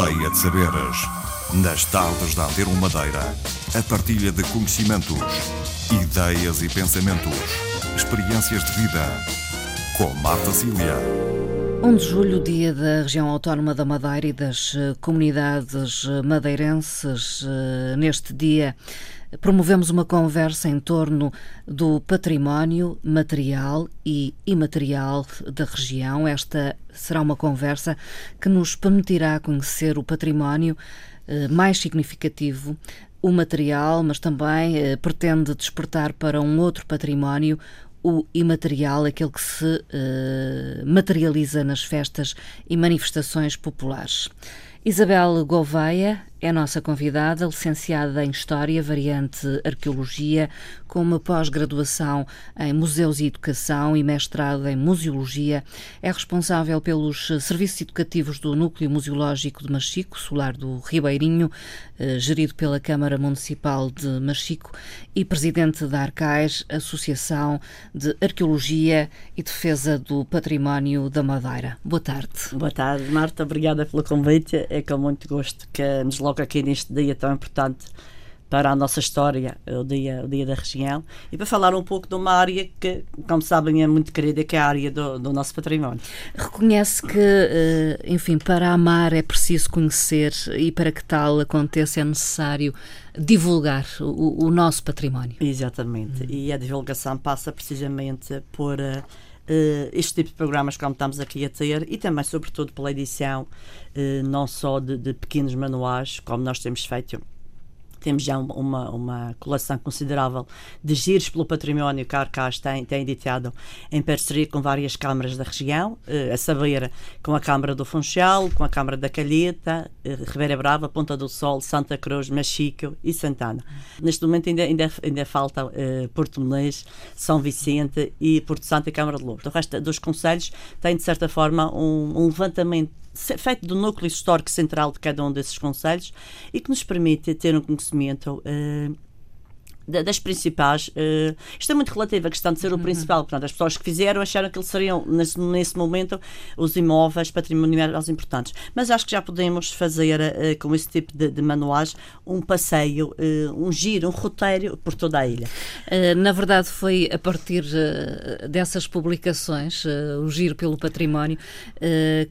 Aldeia de Saberes. Nas tardes da Antero Madeira, a partilha de conhecimentos, ideias e pensamentos, experiências de vida. Com Marta Cília. 1 de julho, dia da região autónoma da Madeira e das eh, comunidades eh, madeirenses. Eh, neste dia, promovemos uma conversa em torno do património material e imaterial da região. Esta será uma conversa que nos permitirá conhecer o património mais significativo o material, mas também eh, pretende despertar para um outro património, o imaterial, aquele que se eh, materializa nas festas e manifestações populares. Isabel Gouveia é nossa convidada, licenciada em História, variante Arqueologia, com uma pós-graduação em Museus e Educação e mestrado em Museologia. É responsável pelos serviços educativos do Núcleo Museológico de Machico, Solar do Ribeirinho, eh, gerido pela Câmara Municipal de Machico, e presidente da Arcais, Associação de Arqueologia e Defesa do Património da Madeira. Boa tarde. Boa tarde, Marta. Obrigada pelo convite. É com muito gosto que nos logo aqui neste dia tão importante para a nossa história, o dia, o dia da região, e para falar um pouco de uma área que, como sabem, é muito querida, que é a área do, do nosso património. Reconhece que, eh, enfim, para amar é preciso conhecer e para que tal aconteça é necessário divulgar o, o nosso património. Exatamente, hum. e a divulgação passa precisamente por... Uh, este tipo de programas como estamos aqui a ter e também, sobretudo, pela edição uh, não só de, de pequenos manuais, como nós temos feito temos já uma, uma coleção considerável de giros pelo património que a Arcas tem, tem editado em parceria com várias câmaras da região, eh, a saber, com a Câmara do Funchal, com a Câmara da Calheta, eh, Ribeira Brava, Ponta do Sol, Santa Cruz, Machico e Santana. Neste momento ainda, ainda, ainda falta eh, Porto Menez, São Vicente e Porto Santo e Câmara de Lourdes. O resto dos conselhos tem, de certa forma, um, um levantamento feito do núcleo histórico central de cada um desses conselhos e que nos permite ter um conhecimento uh, das principais. Uh, isto é muito relativo à questão de ser o uhum. principal. Portanto, as pessoas que fizeram acharam que eles seriam, nesse, nesse momento, os imóveis patrimoniais mais importantes. Mas acho que já podemos fazer, uh, com esse tipo de, de manuais, um passeio, uh, um giro, um roteiro por toda a ilha. na verdade, foi a partir dessas publicações, o giro pelo património,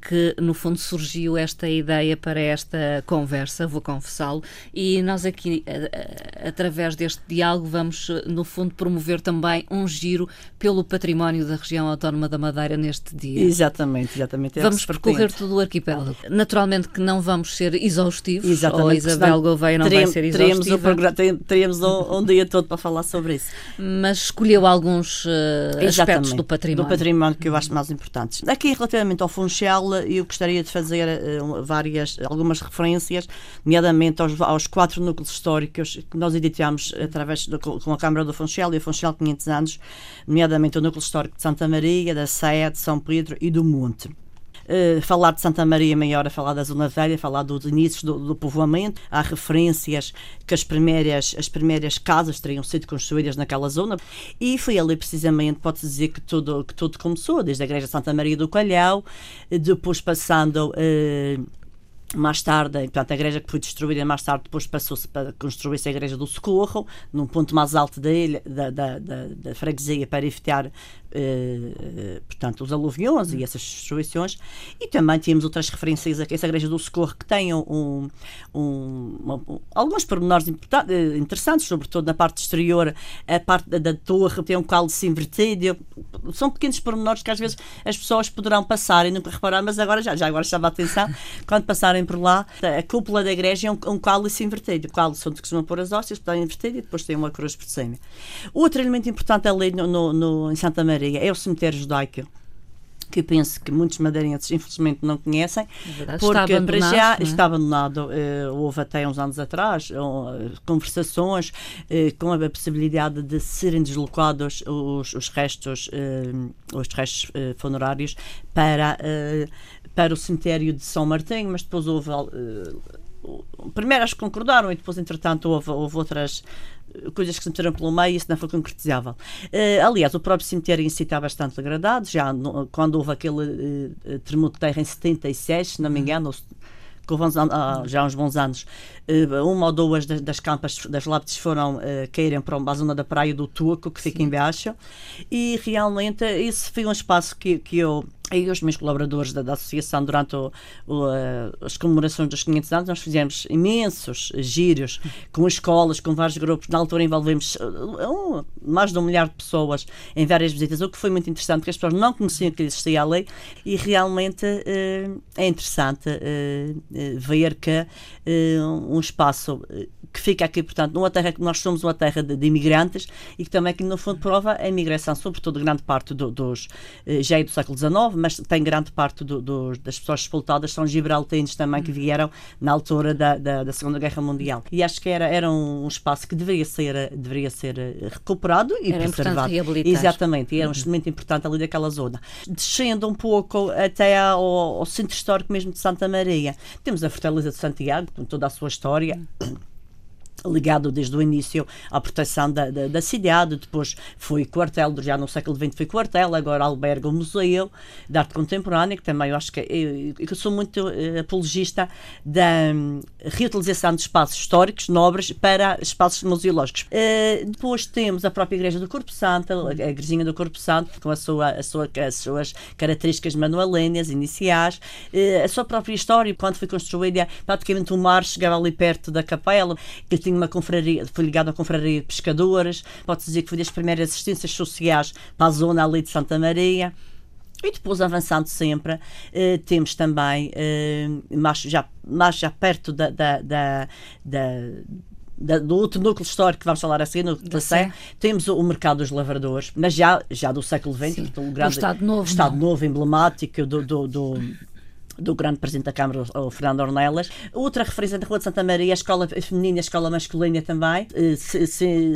que no fundo surgiu esta ideia para esta conversa, vou confessá-lo, e nós aqui, através deste diálogo, diálogo, vamos, eh, no fundo, promover também um giro pelo património da região autónoma da Madeira neste dia. Exatamente, exatamente. É vamos percorrer todo o arquipélago. Naturalmente que não vamos ser exaustivos, exatamente, ou a Isabel Gouveia não teremos, vai ser exaustiva. Teremos um, um, dia todo para falar sobre isso. Mas escolheu alguns uh, aspectos do património. Do património que eu acho mais importantes. Aqui, relativamente ao Funchal, eu gostaria de fazer uh, várias, algumas referências, nomeadamente aos, aos quatro núcleos históricos que nós editamos através com a Câmara do Funchal e o Funchal 500 anos, nomeadamente o núcleo histórico de Santa Maria, da Sé, de São Pedro e do Monte. Uh, falar de Santa Maria Maior é falar da Zona Velha, falar dos inícios do, do, povoamento. Há referências que as primeiras, as primeiras casas teriam sido construídas naquela zona e foi ali precisamente, pode-se dizer, que tudo, que tudo começou, desde a Igreja Santa Maria do Calhau, depois passando uh, mais tarde, portanto, a igreja que foi destruída mais tarde depois passou-se para construir-se a igreja do Socorro, num ponto mais alto da ilha, da, da, da, da freguesia, para evitar eh, portanto, os aluviões e essas destruições. E também tínhamos outras referências a essa igreja do Socorro que tem um, um, uma, alguns pormenores eh, interessantes, sobretudo na parte exterior, a parte da, torre tem um cálice invertido. São pequenos pormenores que às vezes as pessoas poderão passar e nunca reparar, mas agora já, já agora chama a atenção, quando passarem por lá, a cúpula da igreja é um, um cálice invertido. O cálice onde costumam pôr as hóstias, está invertido e depois tem uma cruz por cima. Outro elemento importante ali no, no, no em Santa Maria é o cemitério judaico que eu penso que muitos madeirenses infelizmente não conhecem, é porque para já é? está abandonado. Uh, houve até uns anos atrás uh, conversações uh, com a possibilidade de serem deslocados os, os restos, os restos funerários para, para o cemitério de São Martinho, mas depois houve primeiro acho que concordaram e depois, entretanto, houve, houve outras coisas que se meteram pelo meio e isso não foi concretizável. Uh, aliás, o próprio cemitério em si está bastante degradado, já no, quando houve aquele uh, terremoto de terra em 76, se não me engano, que houve já há uns bons anos, uma ou duas das, das campas das lápides foram uh, caírem para a zona da praia do Tuco, que fica Sim. embaixo, e realmente esse foi um espaço que, que eu e os meus colaboradores da, da associação durante o, o, as comemorações dos 500 anos nós fizemos imensos gírios com escolas, com vários grupos. Na altura envolvemos uh, mais de um milhar de pessoas em várias visitas, o que foi muito interessante porque as pessoas não conheciam que existia a lei. E realmente uh, é interessante uh, ver que um espaço que fica aqui, portanto, numa terra que nós somos uma terra de, de imigrantes e que também aqui no fundo prova a imigração, sobretudo grande parte do, dos já é do século XIX, mas tem grande parte do, do, das pessoas expultadas são gibraltarenses também que vieram na altura da, da, da, Segunda Guerra Mundial. E acho que era, era um espaço que deveria ser, deveria ser eh, recuperado e era preservado. Exatamente, e era um instrumento uhum. importante ali daquela zona. Descendo um pouco até ao, ao centro histórico mesmo de Santa Maria, temos a Fortaleza de Santiago, com toda a sua história. Uhum ligado desde o início à proteção da, da, da, cidade, depois foi quartel, já no século XX foi quartel, agora alberga o Museu de Arte Contemporânea, que também eu acho que eu, eu sou muito uh, apologista da um, reutilização de espaços históricos, nobres, para espaços museológicos. Uh, depois temos a própria Igreja do Corpo Santo, a, a Igrejinha do Corpo Santo, com a sua, a sua, as suas características manualénias, iniciais, uh, a sua própria história, quando foi construída, praticamente o mar chegava ali perto da capela, que tinha uma confraria, foi ligado à confraria de pescadores, pode-se dizer que foi das primeiras assistências sociais para a zona ali de Santa Maria. E depois, avançando sempre, eh, temos também, eh, mais, já, mais já perto da, da, da, da do outro núcleo histórico que vamos falar a seguir, no da Sé, temos o, o, mercado dos lavradores, mas já, já do século XX, o grande Estado Novo, Estado Novo emblemático do, do, do do grande Presidente da Câmara, o Fernando Ornelas. Outra referência da Rua de Santa Maria, a escola feminina e a escola masculina também, eh,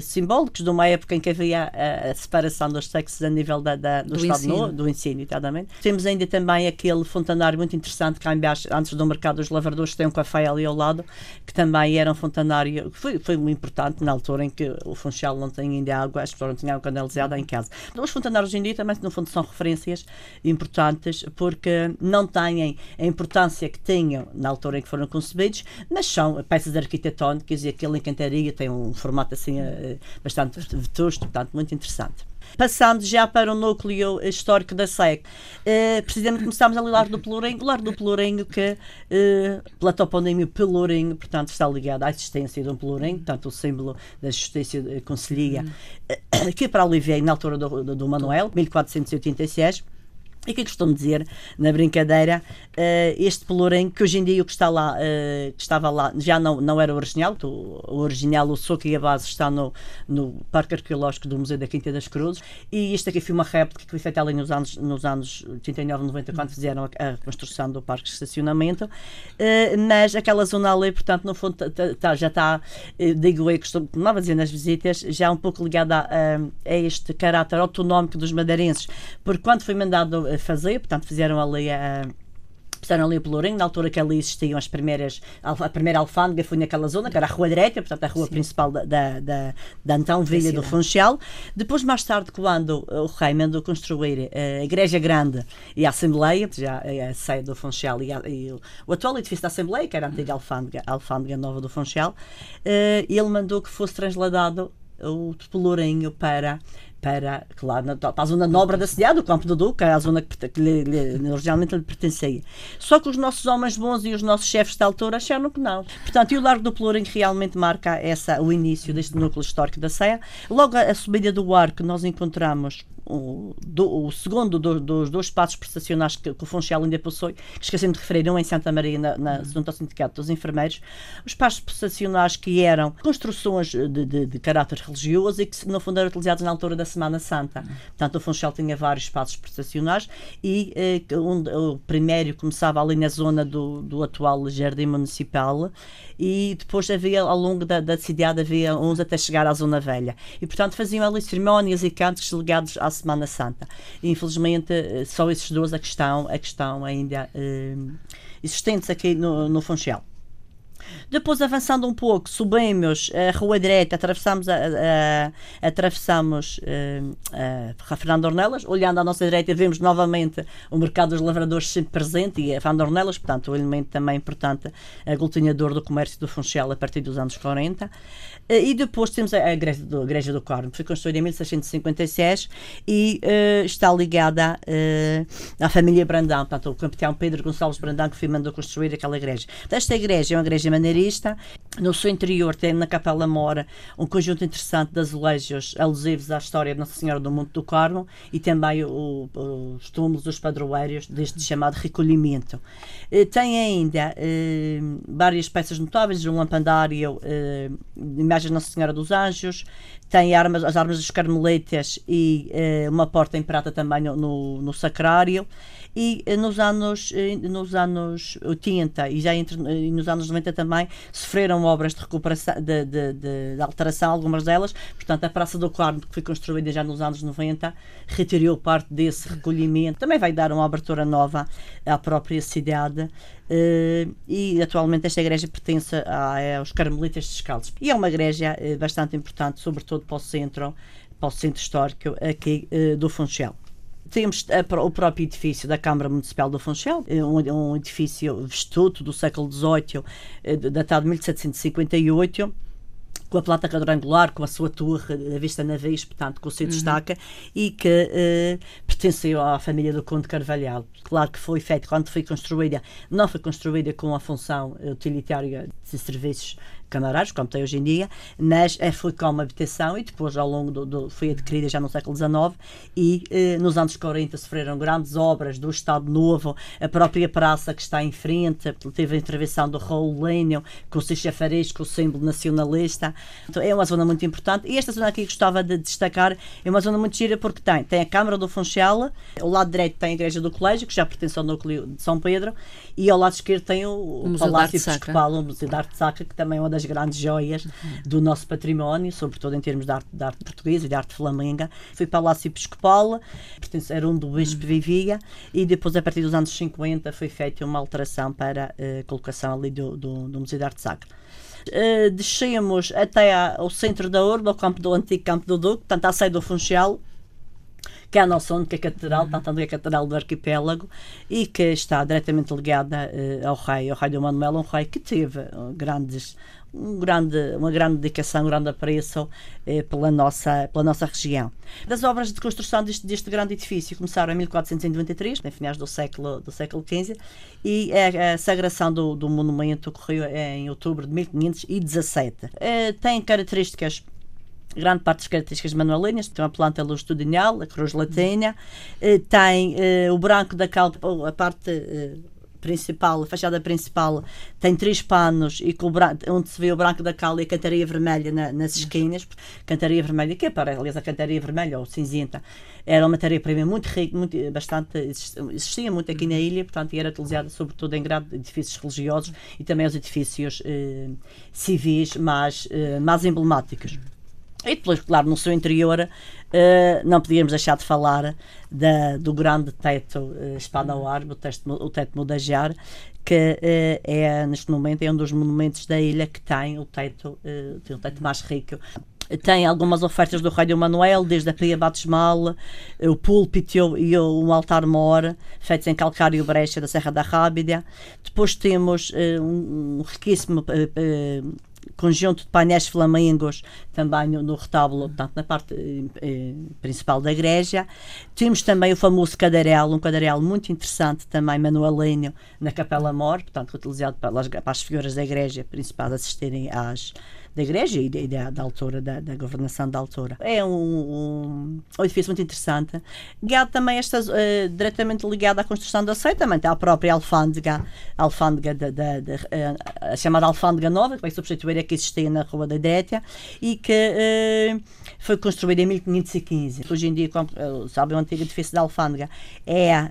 simbólicos de uma época em que havia a, a separação dos sexos a nível da, da do, do, Estado ensino. No, do ensino, exatamente. Temos ainda também aquele fontanário muito interessante cá embaixo, antes do mercado dos lavradores, tem um café ali ao lado, que também era um fontanário, foi, foi muito importante na altura em que o Funchal não tinha ainda água, as pessoas não tinham água canalizada em casa. Os fontanários hoje em dia também, no fundo, são referências importantes porque não têm a importância que tinham na altura em que foram concebidos, mas são peças arquitetónicas e aquele encantaria tem um formato assim eh, bastante vetusto, portanto, muito interessante. Passando já para o núcleo histórico da SEC, eh, precisamente começámos a ler do Pelourinho, o do Pelourinho que, eh, pela toponímia Pelourinho, portanto, está ligado à existência de um Pelourinho, portanto, o símbolo da justiça eh, conselhia, eh, que para ali veio na altura do, do, do Manuel, 1486, e o que costumo dizer na brincadeira, uh, este pelourinho, que hoje em dia o que está lá, uh, que estava lá, já não, não era original, o, original, o soco e a base está no, no Parque Arqueológico do Museu da Quinta das Cruzes, e isto aqui foi uma réplica que foi feita ali nos anos, nos anos 89, 90, quando fizeram a, a construção do Parque de Estacionamento, uh, mas aquela zona ali, portanto, no fundo, tá, já está, digo eu, costumo a dizer nas visitas, já um pouco ligada a, a este caráter autonómico dos madeirenses, porque quando foi mandado fazer, portanto fizeram ali a Puseram ali o Pelourinho, na altura que ali existiam as primeiras, a primeira alfândega foi naquela zona, que era a Rua Direita, portanto a rua Sim. principal da, da, da, da então Vila do Funchal. Depois, mais tarde, quando o rei mandou construir eh, a Igreja Grande e a Assembleia, já é a sede do Funchal e, a, e o, o, atual edifício da Assembleia, que era a antiga alfândega, a alfândega nova do Funchal, eh, ele mandou que fosse trasladado o Pelourinho para para, claro, para a zona nobre da cidade, o Campo do Duque, a zona que, que lhe, lhe, originalmente lhe pertencia. Só que os nossos homens bons e os nossos chefes da altura acharam que não. Portanto, e o Largo do Pelourinho realmente marca essa, o início deste núcleo histórico da Ceia. Logo, a, subida do arco, nós encontramos o, do, o segundo do, dos dois espaços prestacionais que, que o Funchal ainda possui, que esquecendo de referir, um em Santa Maria, na, na, uhum. junto ao Sindicato dos Enfermeiros, os espaços prestacionais que eram construções de, de, de, caráter religioso e que, no fundo, eram utilizados na altura da Semana Santa. Uhum. Portanto, o Funchal tinha vários espaços prestacionais e eh, um, o primeiro começava ali na zona do, do atual Jardim Municipal e depois havia, ao longo da, da cidade, havia uns até chegar à Zona Velha. E, portanto, faziam ali cerimónias e cantos ligados à Semana Santa. Infelizmente, eh, só esses dois a questão, a questão ainda eh, existentes aqui no, no Funchal. Depois, avançando um pouco, subimos a Rua Direita, atravessamos, a, a, a atravessamos a, a Fernando Ornelas, olhando à nossa direita, vemos novamente o mercado dos lavradores sempre presente e a Fernando Ornelas, portanto, um elemento também importante, aglutinador do comércio do Funchal a partir dos anos 40. Eh, e depois temos a Igreja do, a Igreja do Carmo, que foi construída em 1656 e uh, está ligada uh, à família Brandão, portanto, o capitão Pedro Gonçalves Brandão que foi mandou construir aquela igreja. Esta igreja é uma igreja maneirista, no seu interior tem na Capela Mora um conjunto interessante de azulejos alusivos à história de Nossa Senhora do Monte do Carmo e também o, o, os túmulos dos padroeiros deste chamado recolhimento. Uh, tem ainda várias peças notáveis, um lampandário imagens de Nossa Senhora dos Anjos, tem armas, as armas dos Carmelitas e uh, uma porta em prata também no, no sacrário e eh, nos anos, eh, nos anos 80 e já entre, e nos anos 90 também sofreram obras de recuperação, de, de, de, de, alteração, algumas delas. Portanto, a Praça do Carmo, que foi construída já nos anos 90, retirou parte desse recolhimento. Também vai dar uma abertura nova à própria cidade. Uh, e atualmente esta igreja pertence a, aos Carmelitas Descalços. E é uma igreja uh, bastante importante, sobretudo para o centro, para o centro histórico aqui uh, do Funchal. Temos a, o próprio edifício da Câmara Municipal do Funchal, é um, um edifício vestuto do século XVIII, eh, datado de 1758 com a planta quadrangular, com a sua torre a vista navios, portanto, que se uhum. destaca, e que uh, pertenceu à família do Conde Carvalhal. Claro que foi feito quando foi construída, não foi construída com a função utilitária de serviços camarários, como tem hoje em dia, mas é, foi como habitação e depois, ao longo do, do foi adquirida já no século XIX e eh, nos anos 40 sofreram grandes obras do Estado Novo, a própria praça que está em frente, teve a intervenção do Raul Lênio, com o seu com o símbolo nacionalista. Então, é uma zona muito importante e esta zona aqui gostava de destacar, é uma zona muito gira porque tem, tem a Câmara do Funchal, ao lado direito tem a Igreja do Colégio, que já pertence ao núcleo de São Pedro, e ao lado esquerdo tem o, o Palácio Episcopal, o Museu de Arte Sacra, que também é uma das das grandes joias do nosso património, sobretudo em termos de arte, de arte portuguesa e de arte flamenga. O Palácio Episcopal, era onde o bispo vivia, e depois, a partir dos anos 50, foi feita uma alteração para a uh, colocação ali do, do, do Museu de Arte Sacra. Uh, descemos até ao centro da Urba, ao campo do antigo Campo do Duque, portanto, à saída do Funchal, que é a nossa única catedral, uhum. tanto é a catedral do arquipélago, e que está diretamente ligada uh, ao rei, ao rei do Manuel, um rei que teve grandes um grande, uma grande dedicação, um grande apreço eh, pela, nossa, pela nossa região. Das obras de construção deste, deste grande edifício começaram em 1493, em finais do século, do século XV, e a, a sagração do, do monumento ocorreu em outubro de 1517. Eh, tem características grande parte das características manuelinas, tem uma planta longitudinal, a cruz latina, eh, tem eh, o branco da cal, a parte eh, principal, a fachada principal, tem três panos e onde se vê o branco da cal e a cantaria vermelha na, nas esquinas. Cantaria vermelha, que é para, aliás, a cantaria vermelha ou cinzenta, era uma matéria-prima muito rica, muito, bastante, existia muito aqui na ilha, portanto, e era utilizada sobretudo em grandes edifícios religiosos e também os edifícios eh, civis mais, eh, mais emblemáticos. E depois, claro, no seu interior, uh, não podíamos deixar de falar da, do grande teto uh, espada ao ar, o, teto, o teto Mudajar, que uh, é, neste momento, é um dos monumentos da ilha que tem o teto, uh, tem o teto mais rico. Tem algumas ofertas do Rei do Manuel, desde a pia batismal, o púlpito e o, um altar-mor, feitos em calcário brecha da Serra da Rábida. Depois temos um, um riquíssimo conjunto de painéis flamengos também no, no retábulo, portanto, na parte eh, eh, principal da igreja. Temos também o famoso cadarel, um cadarel muito interessante também, manualinho, na Capela Mor, portanto, utilizado para as figuras da igreja principal assistirem às da igreja e da, da altura, da, da, governação da altura. É um, um, um, edifício muito interessante. Ligado também, estas, uh, diretamente ligado à construção da Sé, também a própria alfândega, alfândega da, uh, a chamada alfândega nova, que vai substituir a que existia na Rua da Direita e que uh, foi construída em 1515. Hoje em dia, como sabe, o antigo edifício da alfândega é a,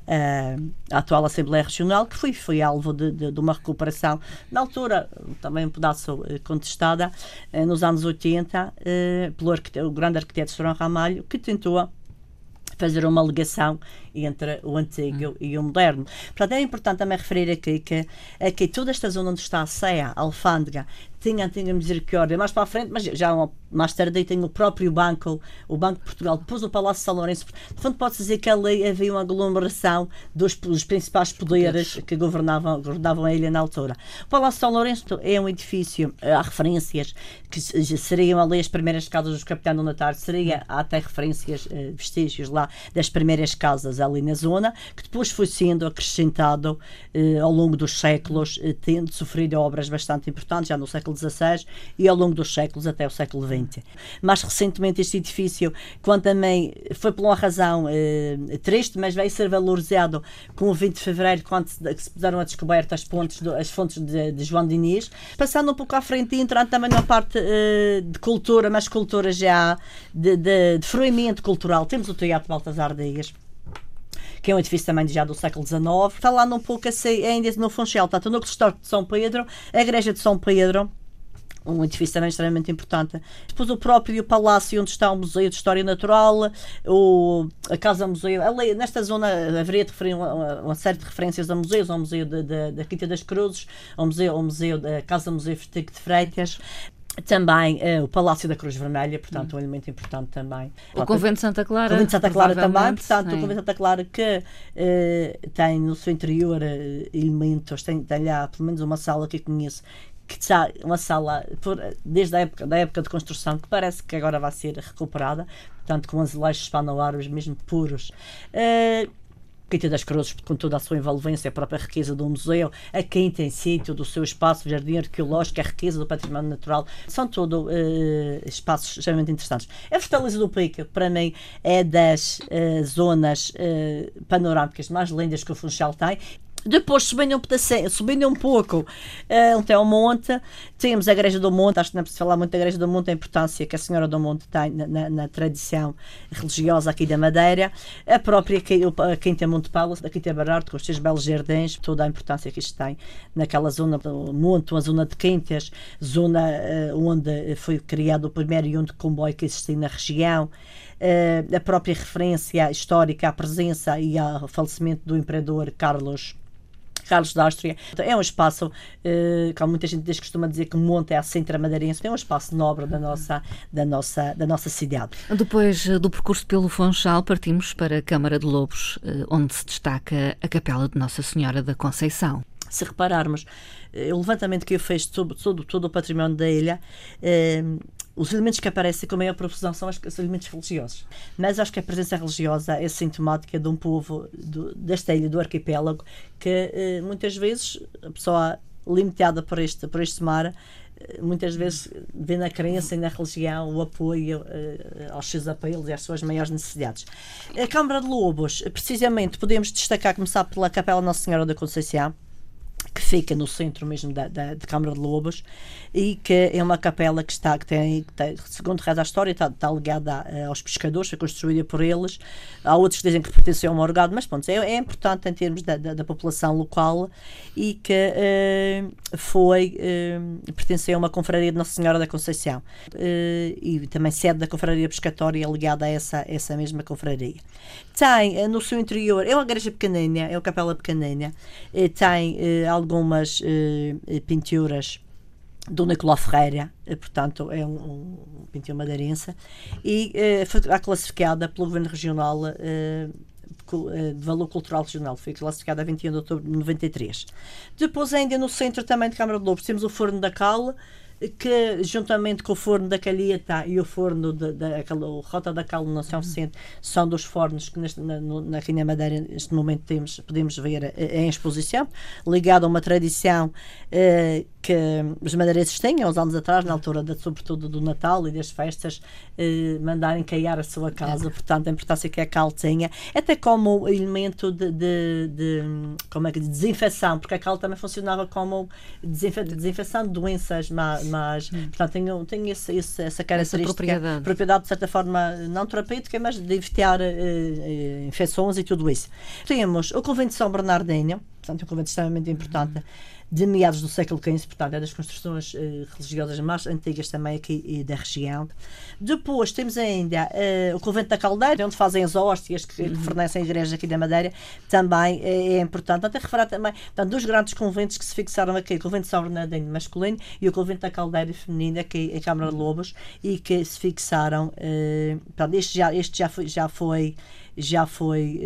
atual Assembleia Regional, que foi, foi alvo de, de, de uma recuperação, na altura também um pedaço contestada, nos anos 80 eh, pelo o grande arquiteto Sorão Ramalho, que tentou fazer uma alegação entre o antigo hum. e o moderno. Portanto, é importante também referir aqui que, que toda esta zona onde está a Ceia, a Alfândega, tinha tinha misericórdia mais para a frente, mas já mais tarde tem o próprio banco, o Banco de Portugal, depois o Palácio de São Lourenço. De fundo, pode-se dizer que ali havia uma aglomeração dos, dos principais poderes que governavam, governavam a ilha na altura. O Palácio de São Lourenço é um edifício, eh, há referências que seriam ali as primeiras casas dos capitães do Natal, seria há até referências, eh, vestígios lá das primeiras casas ali na zona, que depois foi sendo acrescentado eh, ao longo dos séculos, tendo sofrido obras bastante importantes, já no século XVI e ao longo dos séculos até o século XX. Mais recentemente, este edifício, quando também foi por uma razão eh, triste, mas veio ser valorizado com o 20 de fevereiro, quando se, se puseram a descoberta as, pontes do, as fontes de, de, João Diniz. Passando um pouco à frente e entrando também numa parte eh, de cultura, mas cultura já de, de, de fruimento cultural. Temos o Teatro Baltasar Dias que é um edifício também já do século XIX. Falando um pouco assim, ainda no Funchal, portanto, no Cristóvão de São Pedro, a Igreja de São Pedro, um edifício também extremamente importante. Depois o próprio palácio onde está o Museu de História Natural, o, a Casa Museu. Ali, nesta zona haveria de uma, uma, série de referências a museus, ao Museu da Quinta das Cruzes, ao Museu, ao museu da Casa Museu de Freitas. Também uh, o Palácio da Cruz Vermelha, portanto, hum. um elemento importante também. O Convento de Santa Clara. O Convento de Santa Clara também, portanto, sim. o Convento de Santa Clara que uh, tem no seu interior uh, elementos, tem, tem lá pelo menos uma sala que eu conheço que está uma sala por, desde a época, da época de construção que parece que agora vai ser recuperada, portanto com azulejos hispano-árabes mesmo puros. Uh, Quinta das Cruzes, com toda a sua envolvência, a própria riqueza do museu, a quinta em si, todo o seu espaço, jardim arqueológico, a riqueza do património natural, são todos uh, espaços extremamente interessantes. A Fortaleza do Pico, para mim, é das uh, zonas uh, panorâmicas mais lindas que o Funchal tem depois, subindo um, subindo um pouco uh, até ao monte, temos a Igreja do Monte. Acho que não é preciso falar muito da Igreja do Monte, a importância que a Senhora do Monte tem na, na, na tradição religiosa aqui da Madeira. A própria a Quinta Monte Paulo, a Quinta Barardo, com os seus belos jardins, toda a importância que isto tem naquela zona do Monte, uma zona de Quintas, zona uh, onde foi criado o primeiro e único comboio que existia na região. Uh, a própria referência histórica à presença e ao falecimento do imperador Carlos Carlos da Áustria. É um espaço, uh, como muita gente costuma dizer que Monte é a Centra Madeirense, é um espaço nobre da nossa, da nossa, da nossa cidade. Depois eh, do percurso pelo Funchal, partimos para a Câmara de Lobos, eh, onde se destaca a Capela de Nossa Senhora da Conceição se repararmos, o levantamento que eu fiz sobre todo, todo o património da ilha, eh, os elementos que aparecem com maior profusão são os, os, elementos religiosos. Mas acho que a presença religiosa é sintomática de um povo do, desta ilha, do arquipélago, que eh, muitas vezes a pessoa limitada por este, por este mar eh, muitas vezes vê na crença e na religião o apoio uh, aos seus apelos e às suas maiores necessidades. A Câmara de Lobos, precisamente, podemos destacar, começar pela Capela Nossa Senhora da Conceição, que fica no centro mesmo da, da, da, Câmara de Lobos e que é uma capela que está, que tem, que tem segundo reza a história, está, está ligada uh, aos pescadores, foi construída por eles. Há outros que dizem que pertence ao morgado, mas pronto, é, é importante em termos da, da, da população local e que uh, foi, uh, pertenceu a uma confraria de Nossa Senhora da Conceição e também sede da confraria pescatória ligada a essa, essa mesma confraria. Tem no seu interior, é uma igreja pequenina, é uma capela pequenina, tem algumas uh, pinturas do Nicolau Ferreira, eh, portanto é um, um pintor madeirense, e uh, foi classificada pelo Governo Regional de valor cultural regional, foi classificada a 21 de outubro de 93. Depois, ainda no centro também de Câmara de Lobos, temos o Forno da Cal, que juntamente com o forno da Calheta e o forno da, da, o Rota da Cal no São uhum. Vicente são dos fornos que neste, na, na Rainha Madeira neste momento temos, podemos ver em exposição, ligado a uma tradição eh, que os madeirenses têm, uns anos atrás, na altura de, sobretudo do Natal e das festas, eh, mandarem caiar a sua casa, portanto a importância que a cal tinha, até como elemento de, de, de como é que, de desinfecção, porque a cal também funcionava como desinfe, desinfecção de doenças más mas hum. portanto tenho esse, esse, essa característica, essa propriedade. propriedade de certa forma não terapêutica, mas de evitar uh, uh, infecções e tudo isso. Temos o convento de São Bernardinho, portanto, é um convento extremamente importante. Uhum de meados do século XV, portanto, é das construções uh, religiosas mais antigas também aqui uh, da região. Depois temos ainda uh, o Convento da Caldeira, onde fazem as hóstias que, uhum. que fornecem a igreja aqui da Madeira, também é importante. Até referar também, portanto, dos grandes conventos que se fixaram aqui, o Convento de São Bernardino masculino e o Convento da Caldeira feminina, aqui em Câmara de Lobos, e que se fixaram, portanto, este já, este já foi, já foi já foi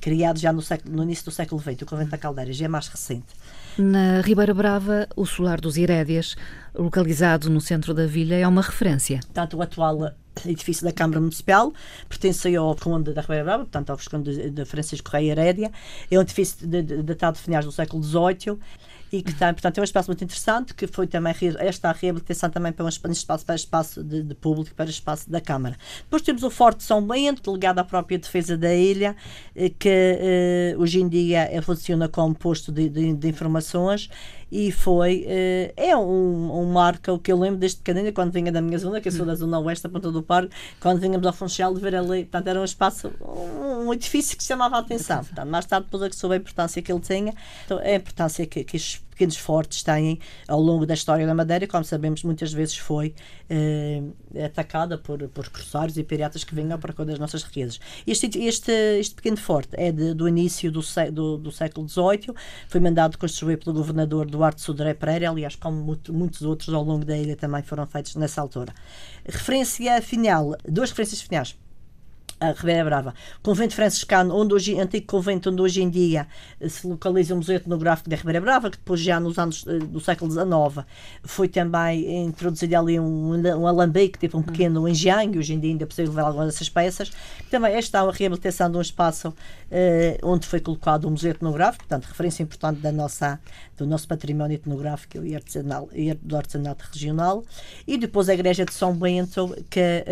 criado já no, século, no início do século XX, o Convento da Caldeira, já é mais recente. Na Ribeira Brava, o Solar dos Irédias, localizado no centro da vila, é uma referência. Tanto o atual edifício da Câmara Municipal, pertence ao Conde da Ribeira Brava, portanto ao Visconde de Francisco Rei Herédia, é um edifício datado de finais do século XVIII e que tem, portanto, é um espaço muito interessante, que foi também esta reabilitação também para um espaço, para espaço de, de público, para espaço da Câmara. Depois temos o Forte São Bento, ligado à própria defesa da ilha, eh, que eh, hoje em dia funciona como posto de, de, de informações e foi uh, é um, um marco que eu lembro desde pequenina quando vinha da minha zona, que eu sou da zona oeste, da Ponta do Parque, quando vinhamos ao Funchal de ver ali, portanto era um espaço, um, edifício que chamava a atenção. Portanto, mais tarde depois é que soube a importância que ele tinha, então, a importância que, que estes pequenos fortes têm ao longo da história da Madeira, como sabemos muitas vezes foi eh, atacada por, por corsários e piratas que vinham para das nossas riquezas. Este, este, este pequeno forte é de, do início do, do, do século XVIII, foi mandado construir pelo governador Duarte Sodré Pereira, aliás, como muitos outros ao longo da ilha também foram feitos nessa altura. Referência final, duas referências finais a Ribeira Brava. Convento franciscano, onde hoje, antigo convento onde hoje em dia eh, se localiza o Museu Etnográfico da Ribeira Brava, que depois já nos anos eh, do século XIX foi também introduzido ali um, um alambique, tipo um pequeno engenho, hoje em dia ainda é possível ver algumas dessas peças. Também esta é a reabilitação de um espaço eh, onde foi colocado o Museu Etnográfico, portanto, referência importante da nossa, do nosso património etnográfico e artesanal, e do artesanato regional. E depois a Igreja de São Bento, que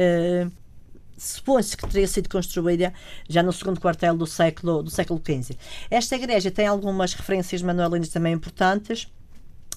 supõe-se que teria sido construída já no segundo quartel do século, do século XV. Esta igreja tem algumas referências manuelinas também importantes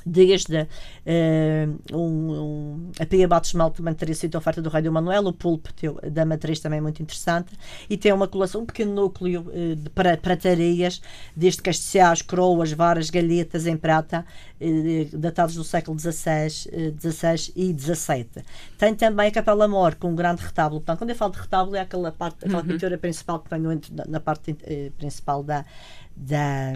desde uh, um, um, a pia batismal também teria sido oferta do rei do Manuel, o púlpito da matriz também é muito interessante, e tem uma coleção, um pequeno núcleo uh, de pratarias, desde castiçais, coroas, varas, galhetas em prata, uh, datados do século XVI, XVI e XVII. Tem também a Capela Mor, com um grande retábulo. Portanto, quando eu falo de retábulo, é aquela, parte, aquela uhum. pintura principal que tem no, na parte principal da, da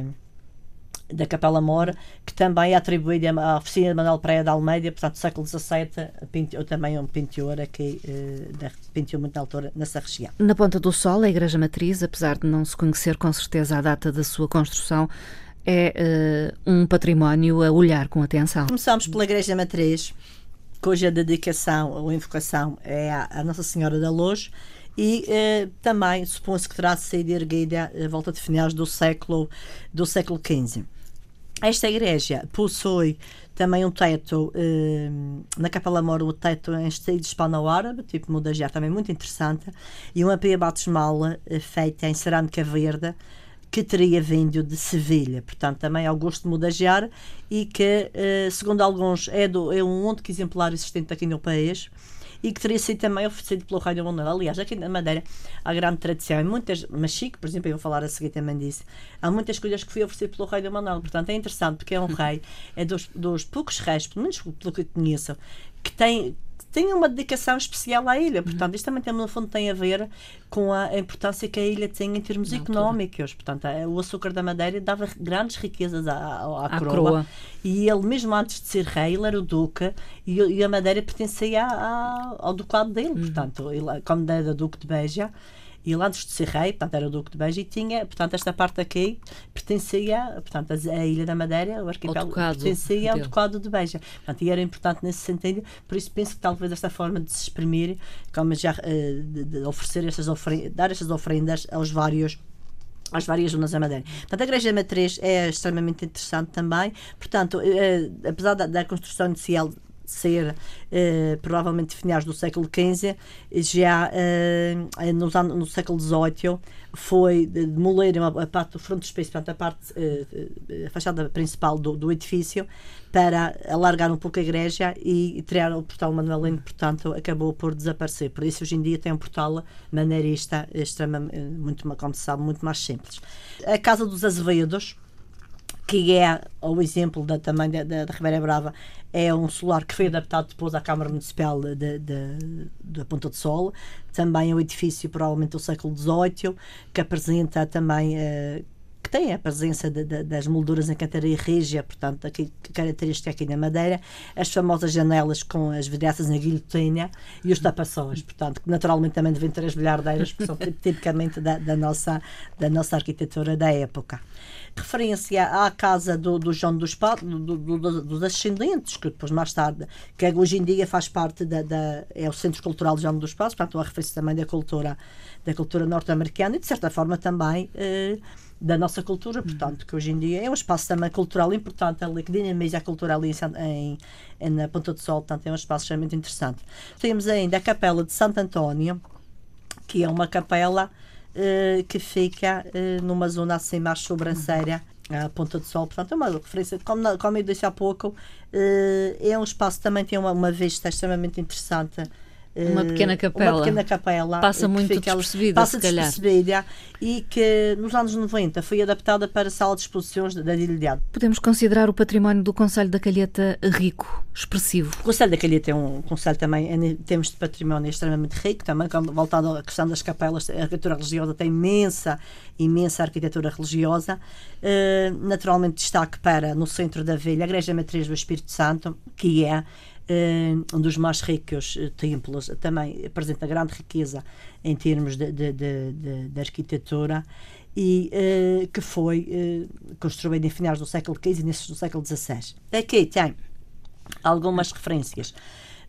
da Capela Mora, que também é atribuída à oficina de Manuel Praia da Almeida, portanto, século XVII, pintou também um pintor aqui, uh, pintou muito na altura nessa região. Na Ponta do Sol, a Igreja Matriz, apesar de não se conhecer com certeza a data da sua construção, é uh, um património a olhar com atenção. Começamos pela Igreja Matriz, cuja dedicação ou invocação é a Nossa Senhora da Luz, e eh, também supõe-se que terá sido erguida a volta de finais do século do século XV. Esta igreja possui também um teto eh, na Capela Mora, o teto em estilo hispano-árabe, tipo mudajar, também muito interessante, e uma pia batismal eh, feita em cerâmica verde que teria vindo de Sevilha, portanto também Augusto de Mudajar e que, eh, segundo alguns, é, do, é um único exemplar existente aqui no país e que teria sido também oferecido pelo Rei do Manuel. Aliás, aqui na Madeira há grande tradição, e muitas, mas Chico, por exemplo, eu vou falar a seguir também disse, há muitas coisas que foi oferecido pelo Rei do Manuel. Portanto, é interessante porque é um rei, é dos, dos poucos reis, pelo menos pelo que eu conheço, que tem tem uma dedicação especial à ilha. Portanto, isto também tem, no fundo tem a ver com a importância que a ilha tem em termos económicos. Portanto, é, o açúcar da Madeira dava grandes riquezas à, à, à, à coroa. coroa. E ele, mesmo antes de ser rei, ele era o duque e, e a Madeira pertencia ao ducado dele. Uhum. Portanto, ele, como era duque de Beja, e ele antes de ser rei, portanto era o Duque de Beja e tinha, portanto esta parte aqui pertencia, portanto a Ilha da Madeira, o arquipélago pertencia ao Ducado de Beja. Portanto, e era importante nesse sentido, por isso penso que talvez esta forma de se exprimir, como já eh, de, de oferecer estas ofrendas, dar estas ofrendas aos vários às várias zonas da Madeira. Portanto, a Igreja Matriz é extremamente interessante também. Portanto, eh, apesar da, da, construção inicial ser eh, provavelmente finais do século XV, já eh, no, no século XVIII foi demoler a parte do frontispício, portanto a parte, eh, a fachada principal do, do, edifício para alargar um pouco a igreja e, criar o portal manuelino, portanto acabou por desaparecer. Por isso hoje em dia tem um portal maneirista extremamente, muito, como se sabe, muito mais simples. A Casa dos Azevedos, que é o exemplo da, também da, da, da Ribeira Brava, é um solar que foi adaptado depois à Câmara Municipal da Ponta de Sol. Também é um edifício, provavelmente do século XVIII, que apresenta também. Uh, que tem a presença de, de, das molduras em cantaria rígia, portanto, aqui, característica aqui na Madeira, as famosas janelas com as vidraças na guilhotina e os tapações, portanto, que naturalmente também devem ter as bilhardeiras, porque são tipicamente da, da, nossa, da nossa arquitetura da época referência à casa do, do João dos, do, do, dos Ascendentes, que depois mais tarde, que hoje em dia faz parte da, da é o Centro Cultural de João dos Passos, portanto, uma referência também da cultura, da cultura norte-americana e, de certa forma, também eh, da nossa cultura, portanto, que hoje em dia é um espaço também cultural importante ali, que dinamiza a cultura ali em, em, na Ponta do Sol, portanto, é um espaço extremamente interessante. Temos ainda a Capela de Santo António, que é uma capela que fica uh, numa zona assim mais sobranceira, a Ponta do Sol, portanto é uma referência, como, como eu disse há pouco, uh, é um espaço que também tem uma, uma vista extremamente interessante uma pequena capela. Uma pequena capela. Passa muito fica, despercebida, passa despercebida e que nos anos 90 foi adaptada para a sala de exposições da Ilhado. Podemos considerar o património do Conselho da Calheta rico, expressivo? O Conselho da Calheta é um conselho também, em termos de património, extremamente rico, também voltado à questão das capelas, a arquitetura religiosa tem imensa, imensa arquitetura religiosa. Uh, naturalmente destaque para, no centro da vila, a Igreja Matriz do Espírito Santo, que é um dos mais ricos eh, templos, também apresenta grande riqueza em termos de, de, de, de arquitetura e uh, que foi uh, construído em finais do século XV e inícios do século XVI. Aqui tem algumas referências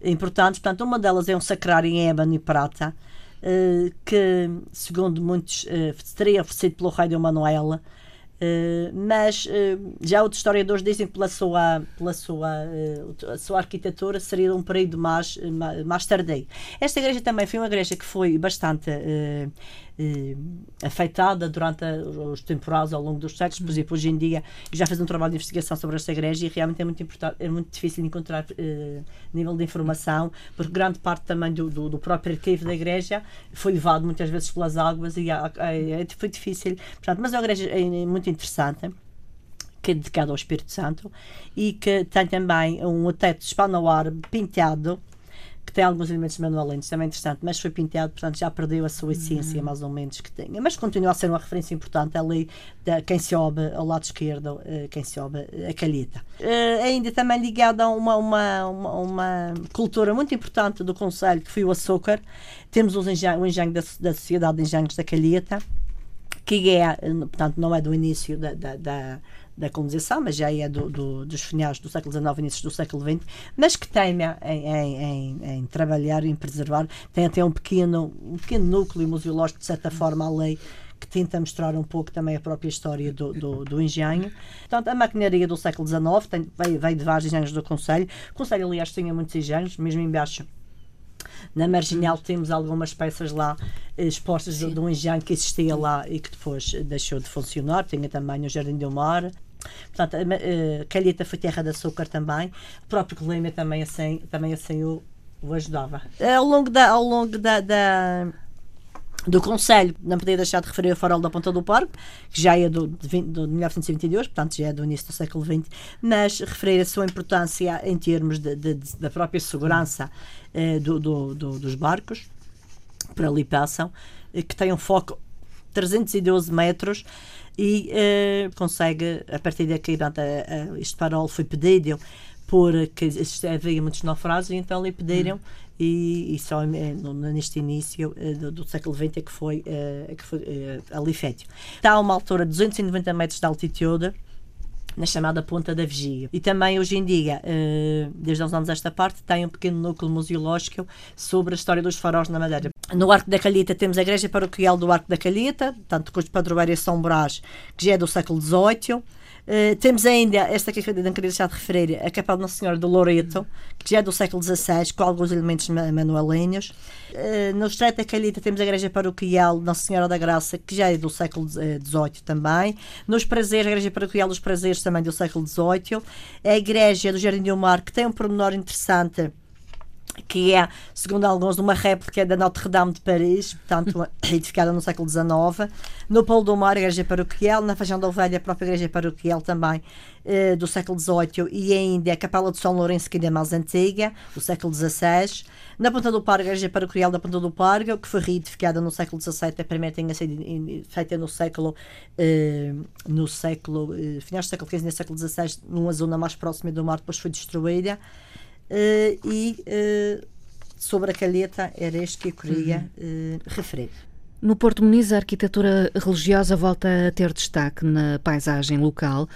importantes, portanto, uma delas é um sacrário em ébano e prata, uh, que, segundo muitos, teria oferecido pelo rei de Manuel Uh, mas uh, já outros historiadores dizem que pela sua, pela sua, uh, sua arquitetura seria um período mais, mais tardio. Esta igreja também foi uma igreja que foi bastante eh, afetada durante a, os temporais ao longo dos séculos. Por exemplo, hoje em dia já fez um trabalho de investigação sobre esta igreja e realmente é muito, importante, é muito difícil encontrar eh, nível de informação, porque grande parte também do, do, do, próprio arquivo da igreja foi levado muitas vezes pelas águas e é, foi difícil. Portanto, mas é uma igreja é, é muito interessante que é dedicado ao Espírito Santo e que tem também um teto hispano-árabe pintado que tem alguns elementos manualentes, também interessante, mas foi pintado, portanto já perdeu a sua essência, uhum. mais ou menos, que tinha. Mas continua a ser uma referência importante ali de quem se obe ao lado esquerdo, uh, quem se obe a calheta. Uh, ainda também ligada a uma, uma, uma, uma, cultura muito importante do Conselho, que foi o açúcar. Temos os engenho, o engenho da, da Sociedade de Engenhos da Calheta, que é, portanto, não é do início da, da, da da colonização, mas já é do, do, dos finais do século XIX, inícios do século XX, mas que teima em, em, em, em, trabalhar e em preservar, tem até um pequeno, um pequeno núcleo museológico, de certa forma, a lei que tenta mostrar um pouco também a própria história do, do, do engenho. Portanto, a maquinaria do século XIX tem, veio, veio de vários engenhos do Conselho. O Conselho, aliás, tinha muitos engenhos, mesmo embaixo na Marginal temos algumas peças lá eh, expostas de, de um engenho que existia lá e que depois deixou de funcionar. Tinha também o Jardim do Mar, Portanto, a Calheta foi terra de açúcar também. O próprio Colema também assim, também assim o, o ajudava. Ao longo da, ao longo da, da do Conselho, não podia deixar de referir o farol da Ponta do Parque, que já é do, de, 20, de 1922, portanto já é do início do século XX, mas referir a sua importância em termos de, de, de, da própria segurança eh, do, do, dos barcos por ali passam, eh, que tem um foco 312 metros e uh, consegue, a partir daqui, portanto, a, a, este farol foi pedido porque havia muitos naufrágios, e então lhe pediram. Hum. E, e, só neste início do, do, século XX é que foi, uh, que foi uh, ali feito. Está a uma altura de 290 metros de altitude, na chamada Ponta da Vigia. E também hoje em dia, desde uns anos esta parte, tem um pequeno núcleo museológico sobre a história dos faróis na Madeira. No Arco da Calheta temos a Igreja Paroquial do Arco da Calheta, tanto com os padroeiros São Brás, que já é do século XVIII. Uh, temos ainda, esta que eu não queria deixar de referir, a Capela Nossa Senhora do Loreto, que já é do século XVI, com alguns elementos manualenhos. Uh, no Estreito da Calheta temos a Igreja Paroquial Nossa Senhora da Graça, que já é do século XVIII também. Nos Prazeres, a Igreja Paroquial dos Prazeres, também do século XVIII. A Igreja do Jardim do Mar, que tem um pormenor interessante que é, segundo alguns, uma réplica da Notre-Dame de Paris, portanto, edificada no século XIX. No Polo do Mar, a igreja paroquial. Na Feijão da Ovelha, a própria igreja paroquial também, eh, do século XVIII. E ainda a Capela de São Lourenço, que ainda é mais antiga, do século XVI. Na Ponta do Pargo, a igreja paroquial da Ponta do Pargo, que foi reedificada no século XVII. A primeira tinha sido feita no século, eh, no século, eh, finais do século XV e século XVI, numa zona mais próxima do mar, depois foi destruída. Uh, e uh, sobre a calheta era este que eu queria uh, referir. No Porto Muniz, a arquitetura religiosa volta a ter destaque na paisagem local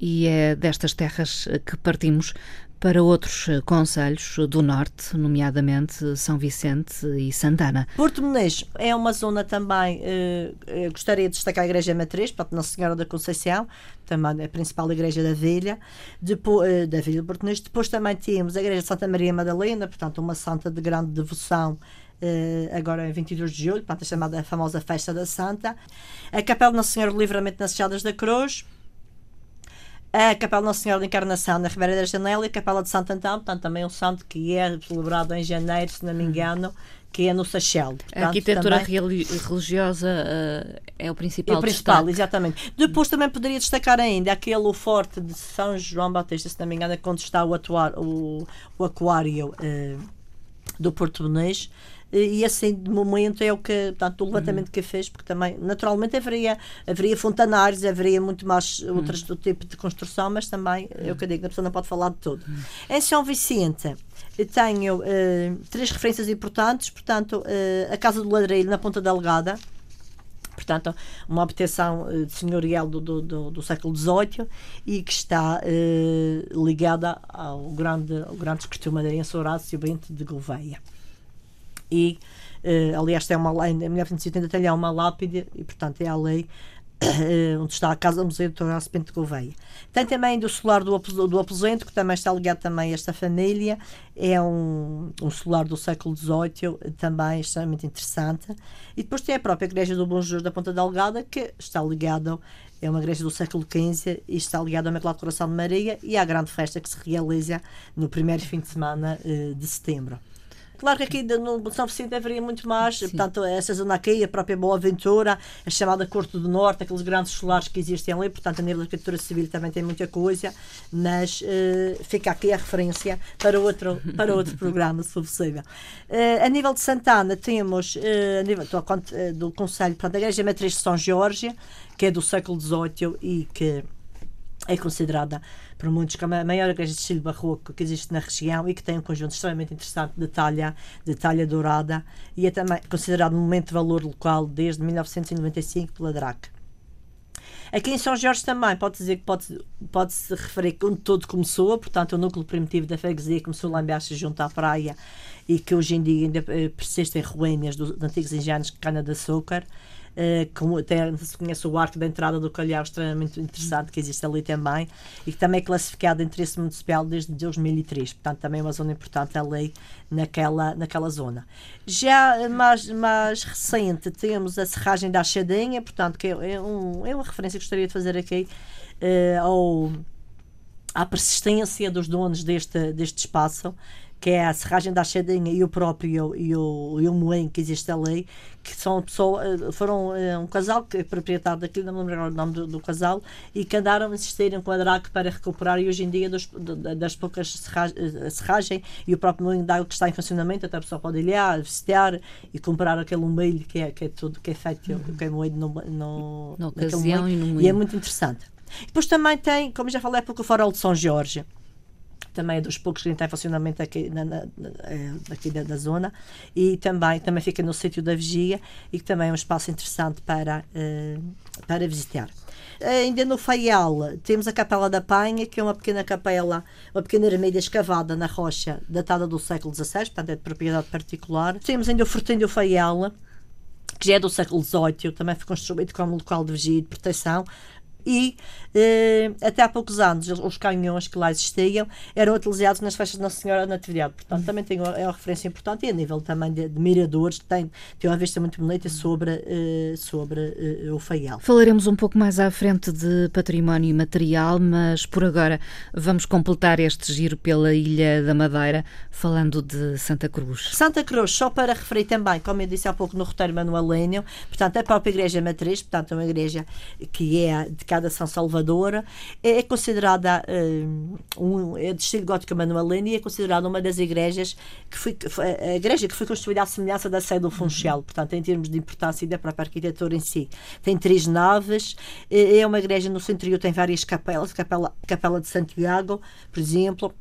e é destas terras que partimos para outros eh, conselhos do Norte, nomeadamente São Vicente e Santana. Porto Menezes é uma zona também, eh, gostaria de destacar a Igreja Matriz, portanto, Nossa Senhora da Conceição, também a principal igreja da Vila, depois, eh, da Vila de Porto Menezes. Depois também temos a Igreja de Santa Maria Madalena, portanto, uma santa de grande devoção Uh, agora em 22 de julho, portanto, a chamada famosa Festa da Santa. A Capela Nossa Senhora do Livramento nas Chadas da Cruz, a Capela Nossa Senhora da Encarnação na Ribeira da Janela e a Capela de Santo Antão, portanto, também um santo que é celebrado em janeiro, se não me engano, que é no Sachel. a arquitetura também... religiosa uh, é o principal É o principal, destaque. exatamente. Depois também poderia destacar ainda aquele forte de São João Batista, se não me engano, é onde está o, atuar, o, o aquário uh, do Porto Bonês, e assim de momento é o que portanto, o levantamento uhum. que fez porque também naturalmente haveria haveria fontanários haveria muito mais uhum. outros do tipo de construção mas também é o que eu digo a pessoa não pode falar de tudo uhum. em São Vicente tenho uh, três referências importantes portanto uh, a casa do ladrilho na Ponta Delgada portanto, uma habitação uh, senhorial do, do, do, do, século XVIII e que está ligada ao grande, ao grande escritor madeirense Horácio Bento de Gouveia e uh, aliás tem uma em 1980 tem uma lápide e portanto é a lei uh, onde está a Casa Museu do Horácio Pinto Gouveia. Tem também do solar do, do aposento, que também está ligado também a esta família, é um, um solar do século XVIII, também extremamente interessante. E depois tem a própria igreja do Bom Jesus da Ponta Delgada, que está ligado é uma igreja do século XV e está ligada ao Imaculado Coração de Maria e à grande festa que se realiza no primeiro fim de semana uh, de setembro. Claro que aqui no São Vicente haveria muito mais, Sim. portanto, essa zona aqui, a própria Boa Aventura, a chamada Corte do Norte, aqueles grandes solares que existem ali, portanto, a nível da arquitetura civil também tem muita coisa, mas uh, fica aqui a referência para outro, para outro programa, se for possível. Uh, a nível de Santana, temos, uh, a nível do, do Conselho, portanto, a Igreja Matriz de São Jorge, que é do século XVIII e que é considerada por muitos como a maior igreja de estilo barroco que existe na região e que tem um conjunto extremamente interessante de talha, de talha dourada e é também considerado um momento de valor local desde 1995 pela DRAC. Aqui em São Jorge também pode dizer que pode, pode referir que onde todo começou, portanto, o núcleo primitivo da freguesia começou lá embaixo junto à praia e que hoje em dia ainda eh, persistem ruínas dos antigos engenhos de cana-de-açúcar. Eh, como até se conhece o arco da entrada do Calhau, extremamente interessante, que existe ali também, e que também é classificado em interesse municipal desde 2003, portanto também é uma zona importante ali naquela, naquela zona. Já mais, mais recente temos a serragem da Achadinha, portanto que é, é, um, é uma referência que gostaria de fazer aqui uh, ao à persistência dos donos deste, deste espaço que é a Serragem da Achadinha e o próprio e o, e o Moen que existe ali, que são pessoas, eh, foram eh, um casal que é proprietário daquilo, não me lembro agora o nome do, do, casal, e que andaram a insistir em quadrar para recuperar e hoje em dia dos, das poucas serragem, eh, serragem e o próprio moinho de água que está em funcionamento, até a pessoa pode olhar, visitar e comprar aquele milho que é, que é tudo que é feito, uhum. que é moído no, no, na ocasião e no moinho. E é muito interessante. Depois também tem, como já falei, porque o farol de São Jorge também é dos poucos que está em funcionamento aqui na, na, eh, aqui da, da, zona e também, também fica no sítio da Vigia e que também é um espaço interessante para, uh, para visitar. Ainda no Faial temos a Capela da Panha, que é uma pequena capela, uma pequena ermida escavada na rocha, datada do século XVI, portanto é de propriedade particular. Temos ainda o Fortinho do Faial, que já é do século XVIII, também foi construído como local de vigia e de proteção, e eh, até há poucos anos os canhões que lá existiam eram utilizados nas festas de Nossa Senhora da Natividade. Portanto, também tem uma, é uma referência importante e a nível também de, de miradores tem, tem uma vista muito bonita sobre, eh, sobre eh, o Faial. Falaremos um pouco mais à frente de património material, mas por agora vamos completar este giro pela Ilha da Madeira falando de Santa Cruz. Santa Cruz, só para referir também, como eu disse há pouco no roteiro manualênio, portanto, a própria Igreja Matriz, portanto, é uma igreja que é de cada São Salvador, é, é considerada uh, um, é de estilo gótico manualino e é considerada uma das igrejas que foi, a igreja que foi construída à semelhança da sede do Funchal, portanto, em termos de importância e da própria arquitetura em si. Tem três naves, é, é uma igreja no centro tem várias capelas, capela, capela de Santiago, por exemplo,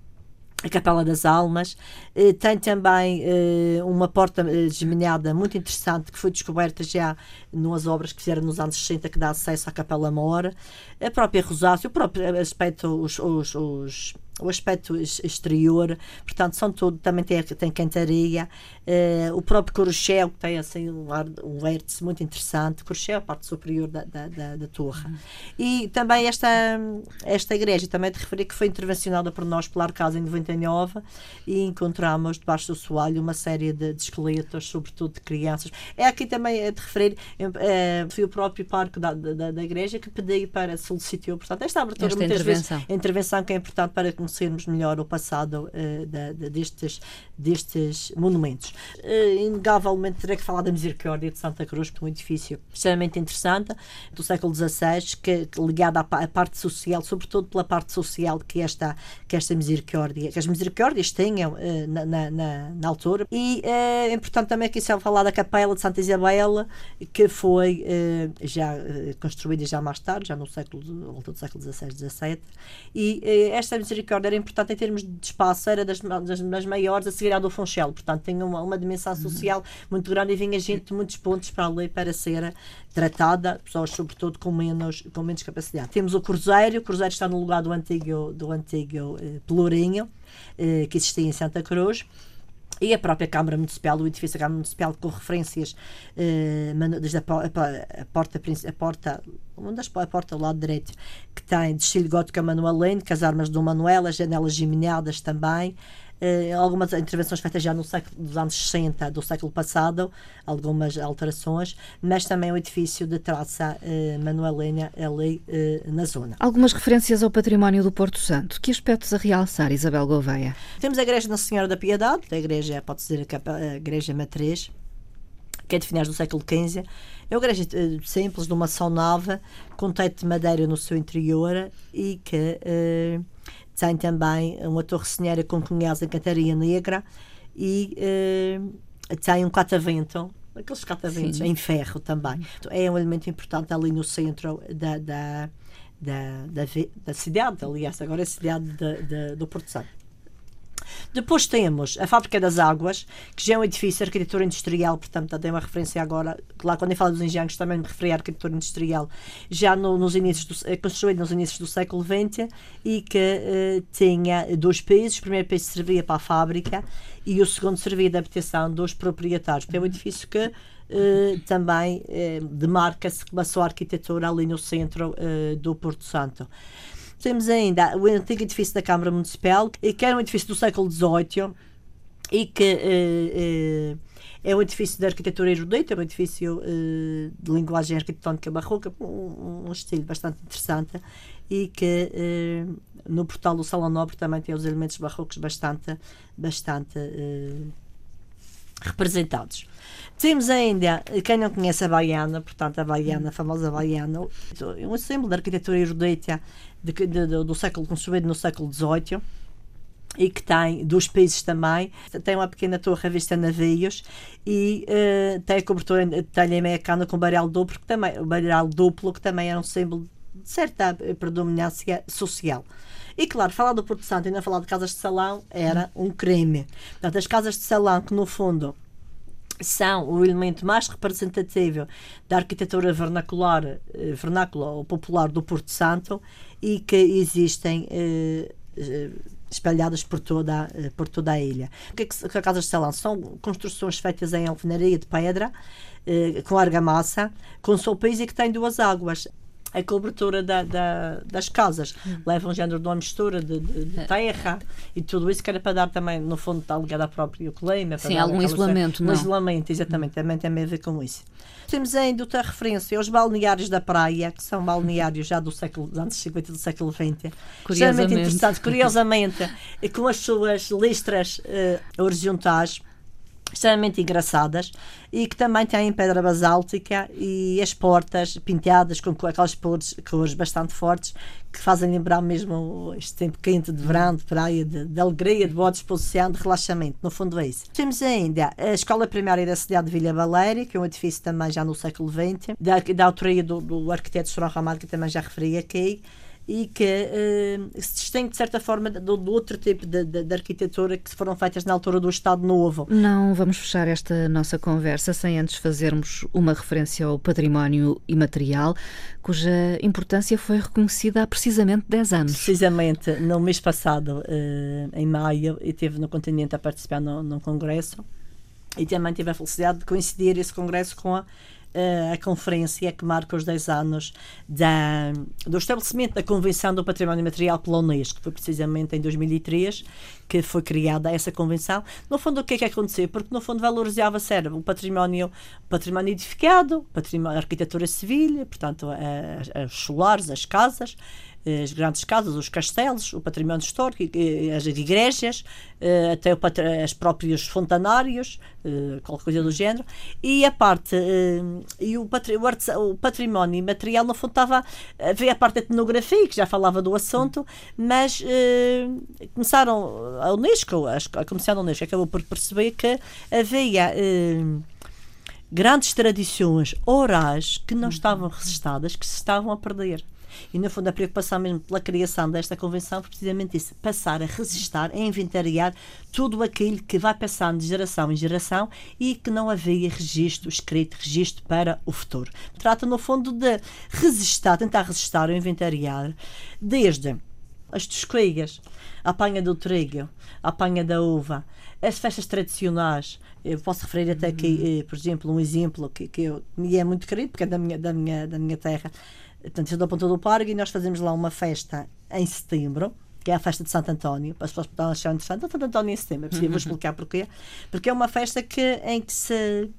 a Capela das Almas. Eh, tem também eh, uma porta eh, desmenhada muito interessante que foi descoberta já nas obras que fizeram nos anos 60 que dá acesso à Capela Mor. A própria Rosácea, o próprio aspecto, os, os, os o aspecto exterior, portanto, são tudo, também tem, tem cantaria, uh, o próprio Coruchel, que tem assim um, ar, um vértice muito interessante, Coruchel, a parte superior da, da, da, da torre. Uhum. E também esta, esta igreja, também de referir que foi intervencionada por nós pela Arcasa em 99 e encontramos debaixo do soalho uma série de, de esqueletos, sobretudo de crianças. É aqui também é de referir, é, foi o próprio parque da, da, da igreja que pediu para, solicitou, portanto, esta abertura, esta muitas intervenção. vezes, a intervenção que é importante para que conhecermos melhor o passado uh, da, da, destes, destes monumentos. Uh, inegavelmente terei que falar da Misericórdia de Santa Cruz, que é um edifício extremamente interessante, do século XVI, que, que ligado à, à, parte social, sobretudo pela parte social que esta, que esta Misericórdia, que as Misericórdias tinham uh, na, na, na, na, altura. E é importante também aqui se falar da Capela de Santa Isabel, que foi já construída já mais tarde, já no século, do século XVI, XVII, e esta Misericórdia era importante em termos de espaço, era das, das, das maiores a seguir à do Funchal, portanto tinha uma, uma dimensão uhum. social muito grande e vinha gente de muitos pontos para ali para ser tratada, pessoas sobretudo com menos, com menos capacidade. Temos o Cruzeiro, o Cruzeiro está no lugar do antigo, do antigo eh, Pelourinho, eh, que existia em Santa Cruz e a própria Câmara Municipal, o edifício da Câmara Municipal com referências eh, desde a, a, a, porta a porta uma das a porta do lado direito que tem de estilo gótico manualeno, com as armas do Manuel, as janelas geminadas também algumas intervenções feitas já no século, dos anos 60 do século passado, algumas alterações, mas também o edifício de traça eh, manuelena ali eh, na zona. Algumas referências ao património do Porto Santo. Que aspectos a realçar, Isabel Gouveia? Temos a Igreja Nossa Senhora da Piedade, a igreja, pode ser a Igreja Matriz, que é de finais do século XV. É uma igreja uh, simples, de uma só nave, com teto de madeira no seu interior e que uh, tem também uma torre senhora com cunhados em cantaria negra e uh, tem um catavento aqueles cataventos em ferro também. É um elemento importante ali no centro da, da, da, da, da cidade, aliás, agora é a cidade de, de, do Porto Santo. Depois temos a Fábrica das Águas, que já é um edifício de arquitetura industrial, portanto, tem uma referência agora, lá quando eu falo dos engenhos também me referi à arquitetura industrial, já no, nos inícios do, construído nos inícios do século XX e que uh, tinha dois pisos, o primeiro piso servia para a fábrica e o segundo servia de habitação dos proprietários, é um edifício que Uh, também uh, demarca-se com a sua arquitetura ali no centro do Porto Santo. Temos ainda o antigo edifício da Câmara Municipal, que era um edifício do século XVIII e que uh, uh, é um edifício de arquitetura erudita, é um edifício uh, de linguagem arquitetónica barroca, um, um, estilo bastante interessante e que no portal do Salão Nobre também tem os elementos barrocos bastante, bastante representados. Temos ainda, quem não conhece a Baiana, portanto, a Baiana, a famosa Baiana, um símbolo da arquitetura erudita de, de, do século construído no século XVIII e que tem dos países também. Tem uma pequena torre vista navios e uh, tem a cobertura de telha americana com baralho duplo, que também, baralho duplo, que também era um símbolo de certa predominância social. E claro, falar do Porto Santo e não falar de casas de salão era um crime. Portanto, as casas de salão, que no fundo são o elemento mais representativo da arquitetura vernacular, eh, vernácula ou popular do Porto Santo e que existem eh, eh espalhadas por toda, eh, por toda a ilha. O que é que, Casa de Salão? São construções feitas em alvenaria de pedra, eh, com argamassa, com solpês e que têm duas águas. A cobertura da, da, das casas. Hum. Leva um género de uma mistura de, de, de, é. terra e tudo isso que era para dar também, no fundo, está ligado à própria clima. Sim, algum isolamento, não? Um isolamento, exatamente, também tem a ver com isso. Temos ainda outra referência aos balneários da praia, que são balneários já do século, dos anos 50 do século XX. Extremamente interessantes, curiosamente, com as suas listras uh, horizontais extremamente engraçadas e que também têm pedra basáltica e as portas pintadas com aquelas cores, cores bastante fortes que fazem lembrar mesmo este tempo quente de verão, de praia, de, de alegria, de boa disposição, de relaxamento. No fundo é isso. Temos ainda a Escola Primária da cidade de Vila Valéria, que é um edifício também já no século XX, da, da autoria do, do arquiteto Sorão Ramalho, que também já referi aqui e que uh, se distingue de certa forma do, outro tipo de, de, de, arquitetura que foram feitas na altura do Estado Novo. Não vamos fechar esta nossa conversa sem antes fazermos uma referência ao património imaterial, cuja importância foi reconhecida há precisamente 10 anos. Precisamente, no mês passado, uh, em maio, eu estive no continente a participar num congresso e também tive a felicidade de coincidir esse congresso com a a conferência que marca os 10 anos da, do estabelecimento da Convenção do Património Material pela Unesco, foi precisamente em 2003 que foi criada essa convenção. No fundo, o que é que aconteceu? Porque, no fundo, valorizava-se o património, património edificado, património, a arquitetura civil, portanto, os solares, as casas, as grandes casas, os castelos, o património histórico, as igrejas, eh, até as próprios fontanários, eh, qualquer coisa do género, e a parte, eh, e o, património material, no fundo, estava, havia a parte da etnografia, que já falava do assunto, mas começaram, a Unesco, a Comissão da Unesco acabou por perceber que havia grandes tradições orais que não estavam registadas, que se estavam a perder. E, no fundo, a preocupação mesmo pela criação desta convenção foi precisamente isso: passar a resistar, a inventariar tudo aquilo que vai passando de geração em geração e que não havia registro escrito, registro para o futuro. Trata, no fundo, de resistar, tentar resistar ou inventariar desde as tosqueiras, a apanha do trigo, a apanha da uva, as festas tradicionais. Eu posso referir até aqui, uhum. eh, por exemplo, um exemplo que, que eu, me é muito querido, porque é da minha, da minha, da minha terra, Portanto, eu da Ponta do Parque e nós fazemos lá uma festa em setembro, que é a festa de Santo António, para as pessoas que achar interessante. Santo António em setembro, é possível, vou explicar porquê. Porque é uma festa que, em que se,